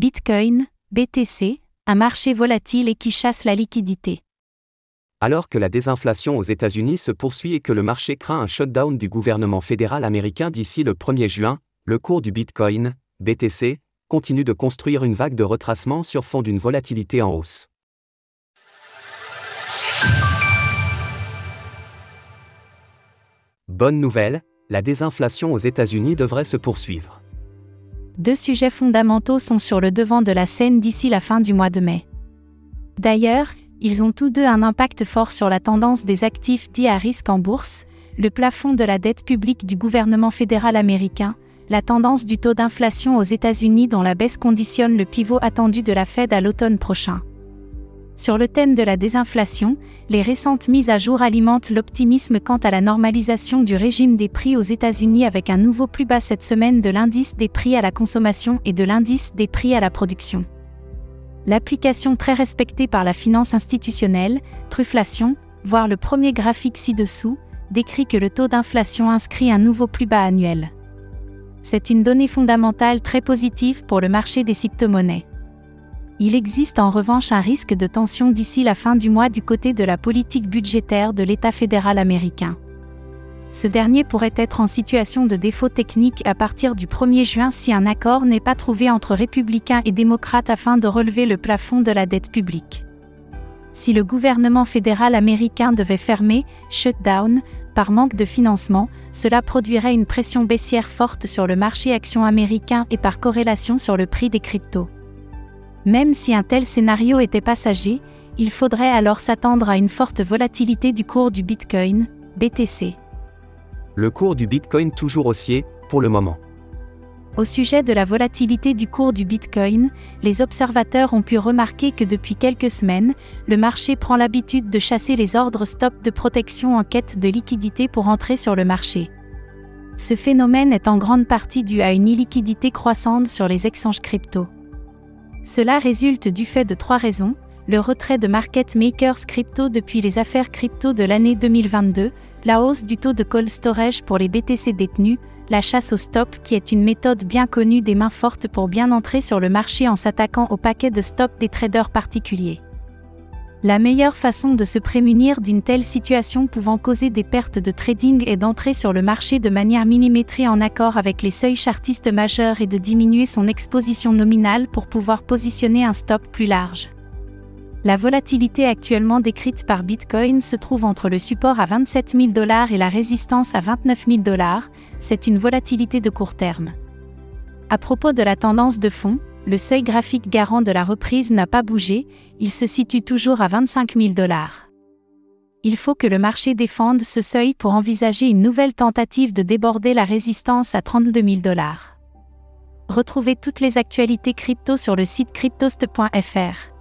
Bitcoin, BTC, un marché volatile et qui chasse la liquidité. Alors que la désinflation aux États-Unis se poursuit et que le marché craint un shutdown du gouvernement fédéral américain d'ici le 1er juin, le cours du Bitcoin, BTC, continue de construire une vague de retracement sur fond d'une volatilité en hausse. Bonne nouvelle, la désinflation aux États-Unis devrait se poursuivre. Deux sujets fondamentaux sont sur le devant de la scène d'ici la fin du mois de mai. D'ailleurs, ils ont tous deux un impact fort sur la tendance des actifs dits à risque en bourse, le plafond de la dette publique du gouvernement fédéral américain, la tendance du taux d'inflation aux États-Unis dont la baisse conditionne le pivot attendu de la Fed à l'automne prochain. Sur le thème de la désinflation, les récentes mises à jour alimentent l'optimisme quant à la normalisation du régime des prix aux États-Unis avec un nouveau plus bas cette semaine de l'indice des prix à la consommation et de l'indice des prix à la production. L'application très respectée par la finance institutionnelle, Trufflation, voire le premier graphique ci-dessous, décrit que le taux d'inflation inscrit un nouveau plus bas annuel. C'est une donnée fondamentale très positive pour le marché des crypto-monnaies. Il existe en revanche un risque de tension d'ici la fin du mois du côté de la politique budgétaire de l'État fédéral américain. Ce dernier pourrait être en situation de défaut technique à partir du 1er juin si un accord n'est pas trouvé entre républicains et démocrates afin de relever le plafond de la dette publique. Si le gouvernement fédéral américain devait fermer, shutdown, par manque de financement, cela produirait une pression baissière forte sur le marché action américain et par corrélation sur le prix des cryptos. Même si un tel scénario était passager, il faudrait alors s'attendre à une forte volatilité du cours du Bitcoin, BTC. Le cours du Bitcoin toujours haussier, pour le moment. Au sujet de la volatilité du cours du Bitcoin, les observateurs ont pu remarquer que depuis quelques semaines, le marché prend l'habitude de chasser les ordres stop de protection en quête de liquidité pour entrer sur le marché. Ce phénomène est en grande partie dû à une illiquidité croissante sur les échanges crypto. Cela résulte du fait de trois raisons, le retrait de market makers crypto depuis les affaires crypto de l'année 2022, la hausse du taux de cold storage pour les BTC détenus, la chasse au stop qui est une méthode bien connue des mains fortes pour bien entrer sur le marché en s'attaquant au paquet de stop des traders particuliers. La meilleure façon de se prémunir d'une telle situation pouvant causer des pertes de trading est d'entrer sur le marché de manière millimétrée en accord avec les seuils chartistes majeurs et de diminuer son exposition nominale pour pouvoir positionner un stop plus large. La volatilité actuellement décrite par Bitcoin se trouve entre le support à 27 000 dollars et la résistance à 29 000 dollars, c'est une volatilité de court terme. À propos de la tendance de fond, le seuil graphique garant de la reprise n'a pas bougé, il se situe toujours à 25 000 dollars. Il faut que le marché défende ce seuil pour envisager une nouvelle tentative de déborder la résistance à 32 000 dollars. Retrouvez toutes les actualités crypto sur le site cryptost.fr.